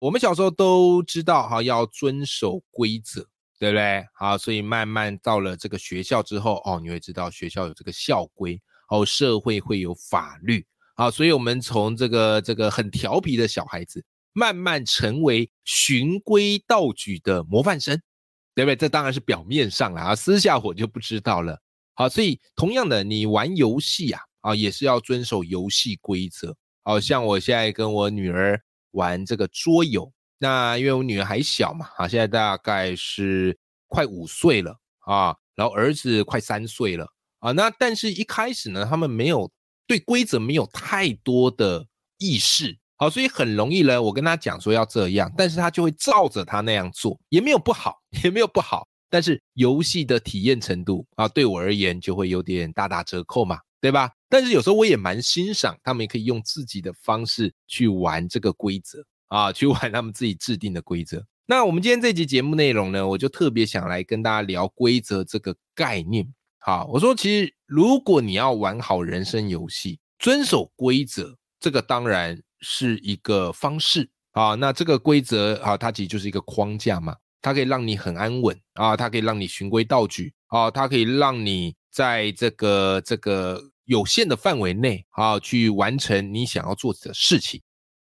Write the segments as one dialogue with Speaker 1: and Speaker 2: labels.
Speaker 1: 我们小时候都知道哈，要遵守规则，对不对？好，所以慢慢到了这个学校之后，哦，你会知道学校有这个校规，哦，社会会有法律，好，所以我们从这个这个很调皮的小孩子，慢慢成为循规蹈矩的模范生。对不对？这当然是表面上了啊，私下我就不知道了。好，所以同样的，你玩游戏啊，啊也是要遵守游戏规则。好像我现在跟我女儿玩这个桌游，那因为我女儿还小嘛，啊，现在大概是快五岁了啊，然后儿子快三岁了啊，那但是一开始呢，他们没有对规则没有太多的意识。好，所以很容易呢。我跟他讲说要这样，但是他就会照着他那样做，也没有不好，也没有不好。但是游戏的体验程度啊，对我而言就会有点大打折扣嘛，对吧？但是有时候我也蛮欣赏他们可以用自己的方式去玩这个规则啊，去玩他们自己制定的规则。那我们今天这集节目内容呢，我就特别想来跟大家聊规则这个概念。好，我说其实如果你要玩好人生游戏，遵守规则，这个当然。是一个方式啊，那这个规则啊，它其实就是一个框架嘛，它可以让你很安稳啊，它可以让你循规蹈矩啊，它可以让你在这个这个有限的范围内啊，去完成你想要做的事情。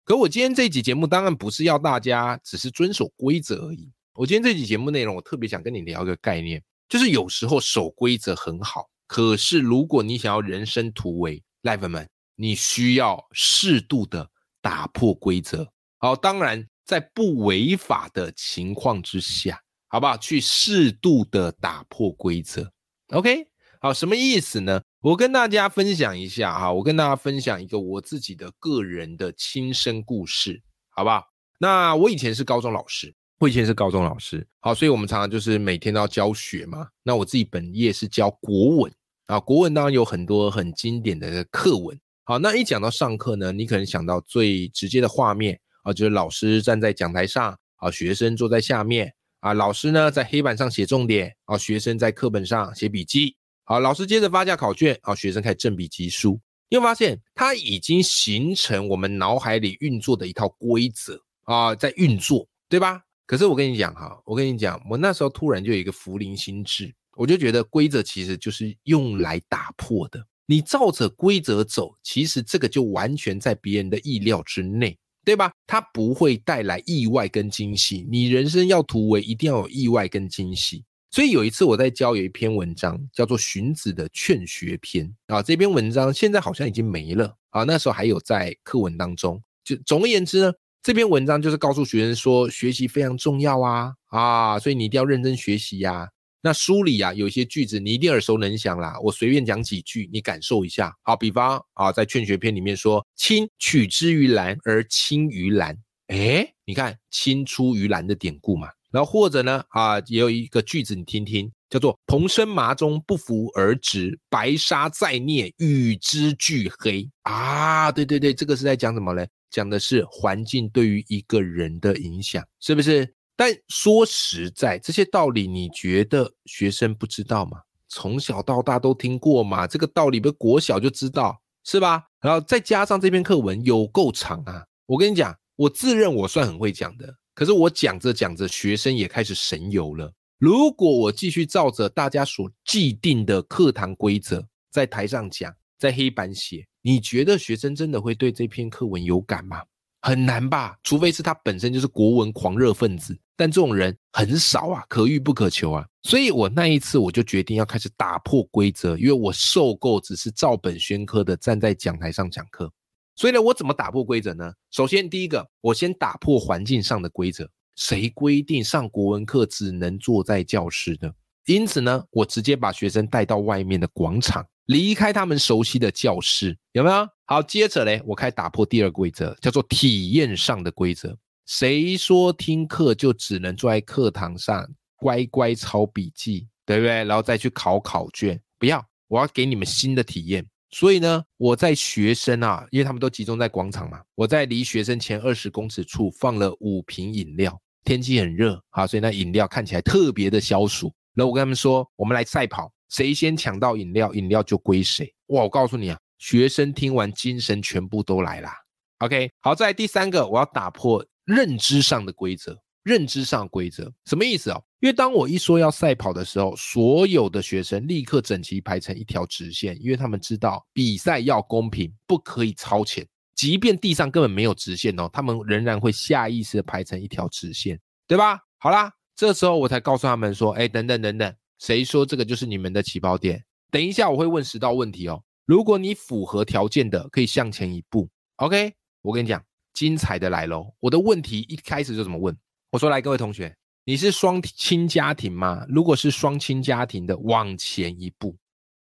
Speaker 1: 可我今天这集节目当然不是要大家只是遵守规则而已，我今天这集节目内容，我特别想跟你聊一个概念，就是有时候守规则很好，可是如果你想要人生突围，赖粉们，你需要适度的。打破规则，好，当然在不违法的情况之下，好不好？去适度的打破规则，OK？好，什么意思呢？我跟大家分享一下哈，我跟大家分享一个我自己的个人的亲身故事，好不好？那我以前是高中老师，我以前是高中老师，好，所以我们常常就是每天都要教学嘛。那我自己本业是教国文啊，国文当然有很多很经典的课文。好，那一讲到上课呢，你可能想到最直接的画面啊，就是老师站在讲台上啊，学生坐在下面啊，老师呢在黑板上写重点啊，学生在课本上写笔记。好，老师接着发下考卷啊，学生开始正笔疾书。你会发现，它已经形成我们脑海里运作的一套规则啊，在运作，对吧？可是我跟你讲哈，我跟你讲，我那时候突然就有一个福临心智，我就觉得规则其实就是用来打破的。你照着规则走，其实这个就完全在别人的意料之内，对吧？它不会带来意外跟惊喜。你人生要突围，一定要有意外跟惊喜。所以有一次我在教有一篇文章，叫做《荀子的劝学篇》啊。这篇文章现在好像已经没了啊，那时候还有在课文当中。就总而言之呢，这篇文章就是告诉学生说，学习非常重要啊啊，所以你一定要认真学习呀。那书里啊有一些句子你一定耳熟能详啦，我随便讲几句，你感受一下。好，比方啊，在《劝学篇》里面说：“亲取之于蓝而亲于蓝。”哎，你看“亲出于蓝”的典故嘛。然后或者呢啊，也有一个句子你听听，叫做“蓬生麻中，不服而直；白沙在涅，与之俱黑。”啊，对对对，这个是在讲什么呢？讲的是环境对于一个人的影响，是不是？但说实在，这些道理你觉得学生不知道吗？从小到大都听过嘛，这个道理不国小就知道是吧？然后再加上这篇课文有够长啊！我跟你讲，我自认我算很会讲的，可是我讲着讲着，学生也开始神游了。如果我继续照着大家所既定的课堂规则在台上讲，在黑板写，你觉得学生真的会对这篇课文有感吗？很难吧？除非是他本身就是国文狂热分子。但这种人很少啊，可遇不可求啊。所以我那一次我就决定要开始打破规则，因为我受够只是照本宣科的站在讲台上讲课。所以呢，我怎么打破规则呢？首先，第一个，我先打破环境上的规则。谁规定上国文课只能坐在教室呢？因此呢，我直接把学生带到外面的广场，离开他们熟悉的教室，有没有？好，接着嘞，我开始打破第二规则，叫做体验上的规则。谁说听课就只能坐在课堂上乖乖抄笔记，对不对？然后再去考考卷，不要，我要给你们新的体验。所以呢，我在学生啊，因为他们都集中在广场嘛，我在离学生前二十公尺处放了五瓶饮料。天气很热啊，所以那饮料看起来特别的消暑。然后我跟他们说，我们来赛跑，谁先抢到饮料，饮料就归谁。哇，我告诉你啊，学生听完精神全部都来啦。OK，好，在第三个，我要打破认知上的规则。认知上规则什么意思哦？因为当我一说要赛跑的时候，所有的学生立刻整齐排成一条直线，因为他们知道比赛要公平，不可以超前。即便地上根本没有直线哦，他们仍然会下意识的排成一条直线，对吧？好啦，这时候我才告诉他们说：“哎，等等等等，谁说这个就是你们的起跑点？等一下我会问十道问题哦。如果你符合条件的，可以向前一步。OK，我跟你讲，精彩的来喽！我的问题一开始就怎么问？我说来，各位同学，你是双亲家庭吗？如果是双亲家庭的，往前一步。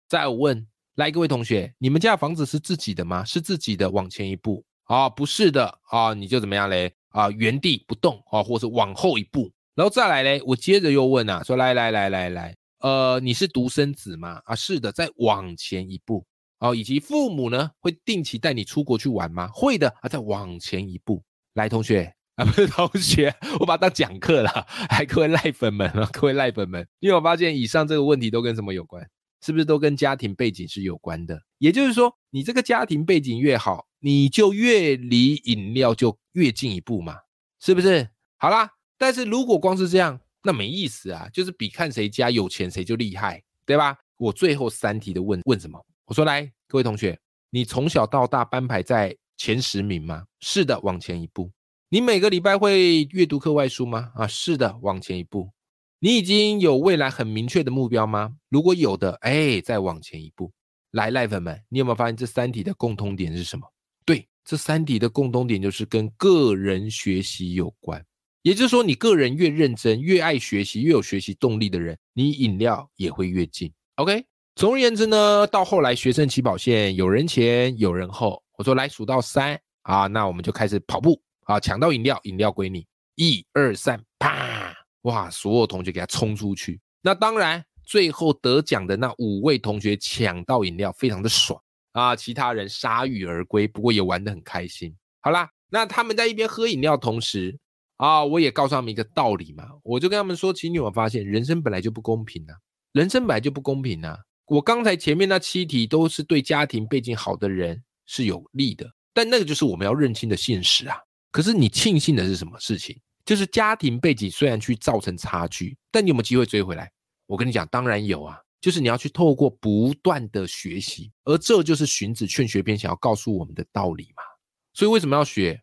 Speaker 1: 再问，来，各位同学，你们家的房子是自己的吗？是自己的，往前一步。啊，不是的啊，你就怎么样嘞？啊，原地不动啊，或是往后一步。然后再来嘞，我接着又问啊，说来来来来来，呃，你是独生子吗？啊，是的，再往前一步。哦，以及父母呢，会定期带你出国去玩吗？会的啊，再往前一步。来，同学。啊，不是同学，我把它当讲课了。还各位赖粉们啊，各位赖粉们，因为我发现以上这个问题都跟什么有关？是不是都跟家庭背景是有关的？也就是说，你这个家庭背景越好，你就越离饮料就越进一步嘛，是不是？好啦，但是如果光是这样，那没意思啊，就是比看谁家有钱谁就厉害，对吧？我最后三题的问问什么？我说来，各位同学，你从小到大班排在前十名吗？是的，往前一步。你每个礼拜会阅读课外书吗？啊，是的，往前一步。你已经有未来很明确的目标吗？如果有的，哎，再往前一步。来，赖粉们，你有没有发现这三题的共通点是什么？对，这三题的共通点就是跟个人学习有关。也就是说，你个人越认真、越爱学习、越有学习动力的人，你饮料也会越近。OK。总而言之呢，到后来学生起跑线有人前有人后，我说来数到三啊，那我们就开始跑步。啊！抢到饮料，饮料归你。一二三，啪！哇！所有同学给他冲出去。那当然，最后得奖的那五位同学抢到饮料，非常的爽啊！其他人铩羽而归，不过也玩得很开心。好啦，那他们在一边喝饮料同时啊，我也告诉他们一个道理嘛，我就跟他们说：，其实你有发现，人生本来就不公平啊，人生本来就不公平啊。我刚才前面那七题都是对家庭背景好的人是有利的，但那个就是我们要认清的现实啊。可是你庆幸的是什么事情？就是家庭背景虽然去造成差距，但你有没有机会追回来？我跟你讲，当然有啊，就是你要去透过不断的学习，而这就是荀子《劝学篇》想要告诉我们的道理嘛。所以为什么要学？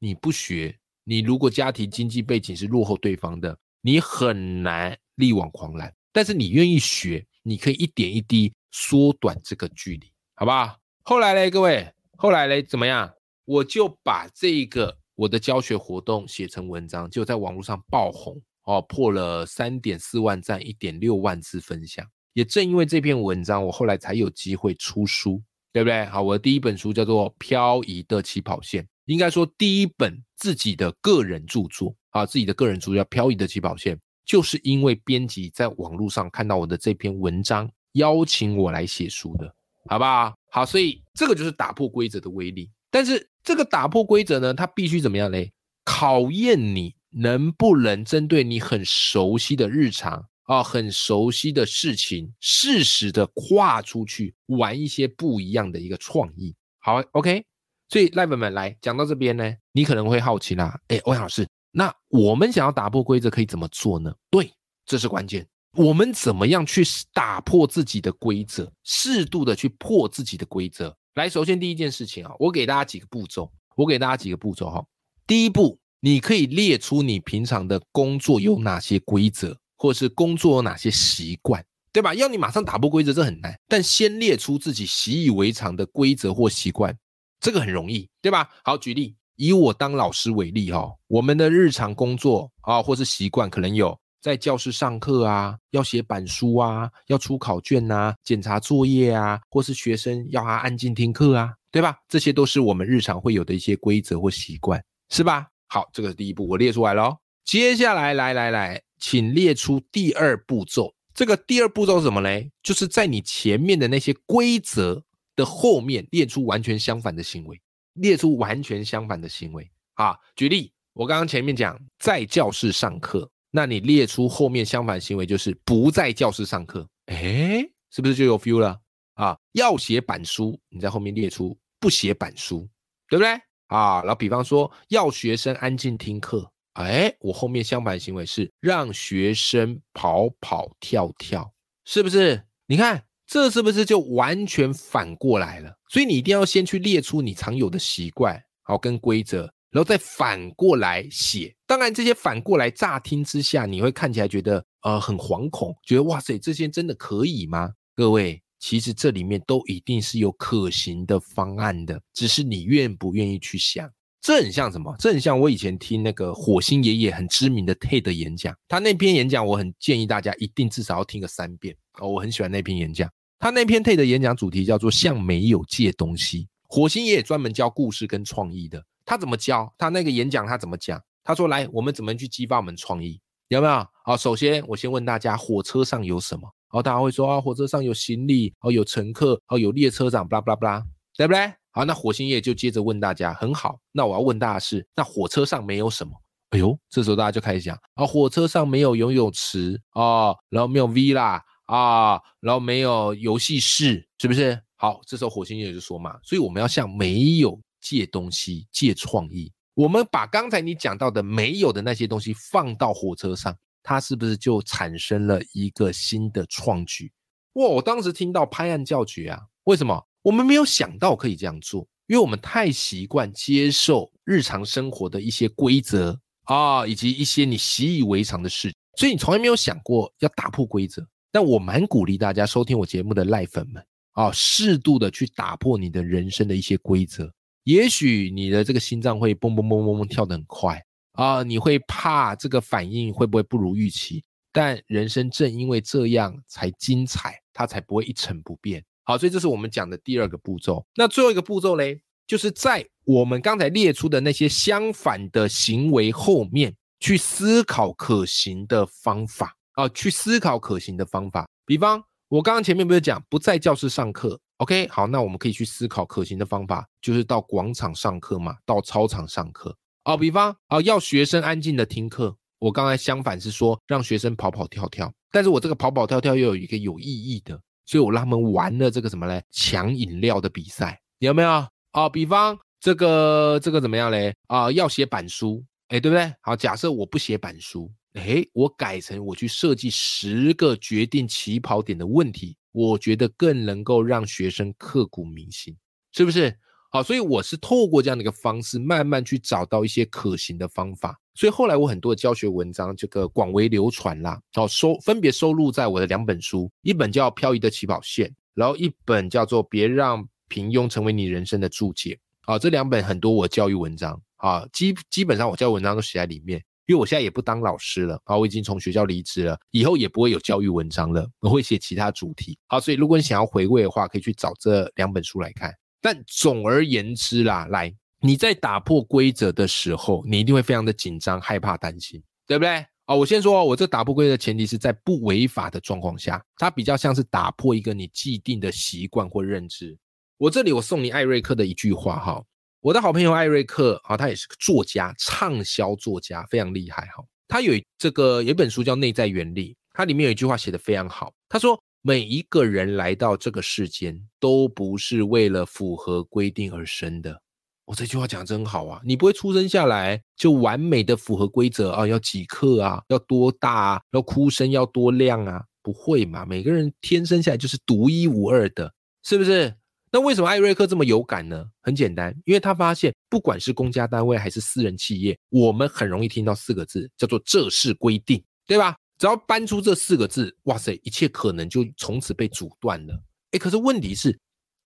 Speaker 1: 你不学，你如果家庭经济背景是落后对方的，你很难力挽狂澜。但是你愿意学，你可以一点一滴缩短这个距离，好不好？后来嘞，各位，后来嘞，怎么样？我就把这个。我的教学活动写成文章，就在网络上爆红哦，破了三点四万赞，一点六万次分享。也正因为这篇文章，我后来才有机会出书，对不对？好，我的第一本书叫做《漂移的起跑线》，应该说第一本自己的个人著作啊，自己的个人著作叫《漂移的起跑线》，就是因为编辑在网络上看到我的这篇文章，邀请我来写书的，好不好？好，所以这个就是打破规则的威力，但是。这个打破规则呢，它必须怎么样嘞？考验你能不能针对你很熟悉的日常啊，很熟悉的事情，适时的跨出去玩一些不一样的一个创意。好，OK。所以赖粉们来讲到这边呢，你可能会好奇啦，哎，欧阳老师，那我们想要打破规则可以怎么做呢？对，这是关键。我们怎么样去打破自己的规则，适度的去破自己的规则？来，首先第一件事情啊，我给大家几个步骤。我给大家几个步骤哈。第一步，你可以列出你平常的工作有哪些规则，或者是工作有哪些习惯，对吧？要你马上打破规则，这很难。但先列出自己习以为常的规则或习惯，这个很容易，对吧？好，举例，以我当老师为例哈，我们的日常工作啊，或是习惯，可能有。在教室上课啊，要写板书啊，要出考卷啊，检查作业啊，或是学生要他安静听课啊，对吧？这些都是我们日常会有的一些规则或习惯，是吧？好，这个是第一步，我列出来了。接下来，来来来，请列出第二步骤。这个第二步骤是什么嘞？就是在你前面的那些规则的后面列出完全相反的行为，列出完全相反的行为啊。举例，我刚刚前面讲在教室上课，那你列出后面相反行为就是不在教室上课。哎，是不是就有 feel 了啊？要写板书，你在后面列出不写板书，对不对？啊，然后比方说要学生安静听课，哎，我后面相反行为是让学生跑跑跳跳，是不是？你看这是不是就完全反过来了？所以你一定要先去列出你常有的习惯，好跟规则，然后再反过来写。当然这些反过来乍听之下，你会看起来觉得呃很惶恐，觉得哇塞，这些真的可以吗？各位。其实这里面都一定是有可行的方案的，只是你愿不愿意去想。这很像什么？这很像我以前听那个火星爷爷很知名的 TED 演讲，他那篇演讲我很建议大家一定至少要听个三遍哦。我很喜欢那篇演讲，他那篇 TED 演讲主题叫做向没有借东西。火星爷爷专门教故事跟创意的，他怎么教？他那个演讲他怎么讲？他说：“来，我们怎么去激发我们创意？有没有？好，首先我先问大家，火车上有什么？”然后大家会说啊，火车上有行李，哦，有乘客，哦，有列车长，巴拉巴拉巴拉，对不对？好，那火星爷就接着问大家，很好，那我要问大家是，那火车上没有什么？哎呦，这时候大家就开始讲啊，火车上没有游泳池啊，然后没有 V 啦啊，然后没有游戏室，是不是？好，这时候火星爷就说嘛，所以我们要向没有借东西，借创意，我们把刚才你讲到的没有的那些东西放到火车上。它是不是就产生了一个新的创举？哇！我当时听到拍案叫绝啊！为什么？我们没有想到可以这样做，因为我们太习惯接受日常生活的一些规则啊，以及一些你习以为常的事，所以你从来没有想过要打破规则。但我蛮鼓励大家收听我节目的赖粉们啊，适度的去打破你的人生的一些规则，也许你的这个心脏会嘣嘣嘣嘣嘣跳得很快。啊，你会怕这个反应会不会不如预期？但人生正因为这样才精彩，它才不会一成不变。好，所以这是我们讲的第二个步骤。那最后一个步骤嘞，就是在我们刚才列出的那些相反的行为后面去思考可行的方法啊，去思考可行的方法。比方我刚刚前面不是讲不在教室上课？OK，好，那我们可以去思考可行的方法，就是到广场上课嘛，到操场上课。哦，比方啊，要学生安静的听课。我刚才相反是说让学生跑跑跳跳，但是我这个跑跑跳跳又有一个有意义的，所以我让他们玩了这个什么嘞？抢饮料的比赛，有没有？啊，比方这个这个怎么样嘞？啊，要写板书，哎，对不对？好，假设我不写板书，哎，我改成我去设计十个决定起跑点的问题，我觉得更能够让学生刻骨铭心，是不是？好，所以我是透过这样的一个方式，慢慢去找到一些可行的方法。所以后来我很多的教学文章，这个广为流传啦。好，收分别收录在我的两本书，一本叫《漂移的起跑线》，然后一本叫做《别让平庸成为你人生的注解》。好，这两本很多我教育文章啊，基基本上我教育文章都写在里面。因为我现在也不当老师了，啊，我已经从学校离职了，以后也不会有教育文章了，我会写其他主题。好，所以如果你想要回味的话，可以去找这两本书来看。但总而言之啦，来，你在打破规则的时候，你一定会非常的紧张、害怕、担心，对不对？啊，我先说，我这打破规则前提是在不违法的状况下，它比较像是打破一个你既定的习惯或认知。我这里我送你艾瑞克的一句话哈，我的好朋友艾瑞克啊，他也是个作家，畅销作家，非常厉害哈。他有这个有本书叫《内在原理》，它里面有一句话写的非常好，他说。每一个人来到这个世间，都不是为了符合规定而生的。我这句话讲真好啊！你不会出生下来就完美的符合规则啊，要几克啊，要多大啊，要哭声要多亮啊？不会嘛？每个人天生下来就是独一无二的，是不是？那为什么艾瑞克这么有感呢？很简单，因为他发现，不管是公家单位还是私人企业，我们很容易听到四个字，叫做“这是规定”，对吧？只要搬出这四个字，哇塞，一切可能就从此被阻断了。哎，可是问题是，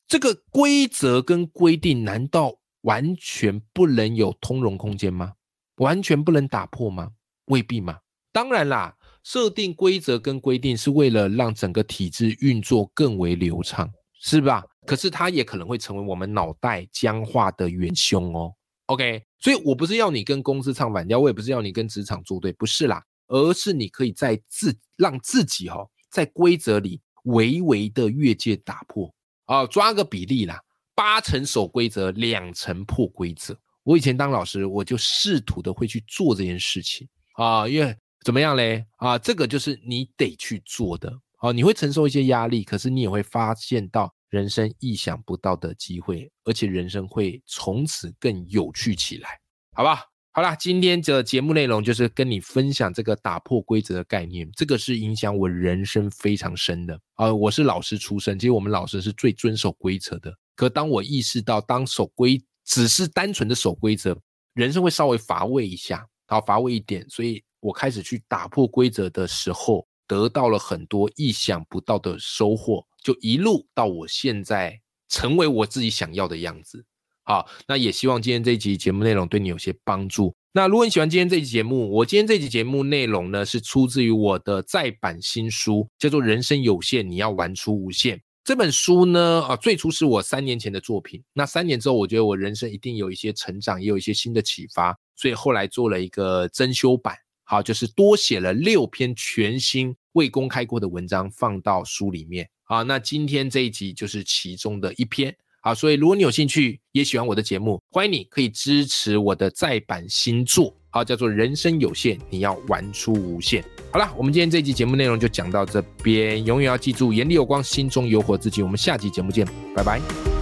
Speaker 1: 这个规则跟规定难道完全不能有通融空间吗？完全不能打破吗？未必嘛。当然啦，设定规则跟规定是为了让整个体制运作更为流畅，是吧？可是它也可能会成为我们脑袋僵化的元凶哦。OK，所以我不是要你跟公司唱反调，我也不是要你跟职场作对，不是啦。而是你可以在自让自己哈在规则里微微的越界打破啊，抓个比例啦，八成守规则，两成破规则。我以前当老师，我就试图的会去做这件事情啊，因为怎么样嘞啊，这个就是你得去做的啊，你会承受一些压力，可是你也会发现到人生意想不到的机会，而且人生会从此更有趣起来，好吧？好啦，今天的节目内容就是跟你分享这个打破规则的概念，这个是影响我人生非常深的啊。我是老师出身，其实我们老师是最遵守规则的，可当我意识到当守规只是单纯的守规则，人生会稍微乏味一下，好乏味一点，所以我开始去打破规则的时候，得到了很多意想不到的收获，就一路到我现在成为我自己想要的样子。好，那也希望今天这一集节目内容对你有些帮助。那如果你喜欢今天这期节目，我今天这期节目内容呢是出自于我的再版新书，叫做《人生有限，你要玩出无限》。这本书呢，啊，最初是我三年前的作品。那三年之后，我觉得我人生一定有一些成长，也有一些新的启发，所以后来做了一个增修版，好，就是多写了六篇全新未公开过的文章放到书里面。好，那今天这一集就是其中的一篇。好，所以如果你有兴趣，也喜欢我的节目，欢迎你可以支持我的再版新作，好，叫做《人生有限，你要玩出无限》。好了，我们今天这集节目内容就讲到这边，永远要记住，眼里有光，心中有火自己。我们下集节目见，拜拜。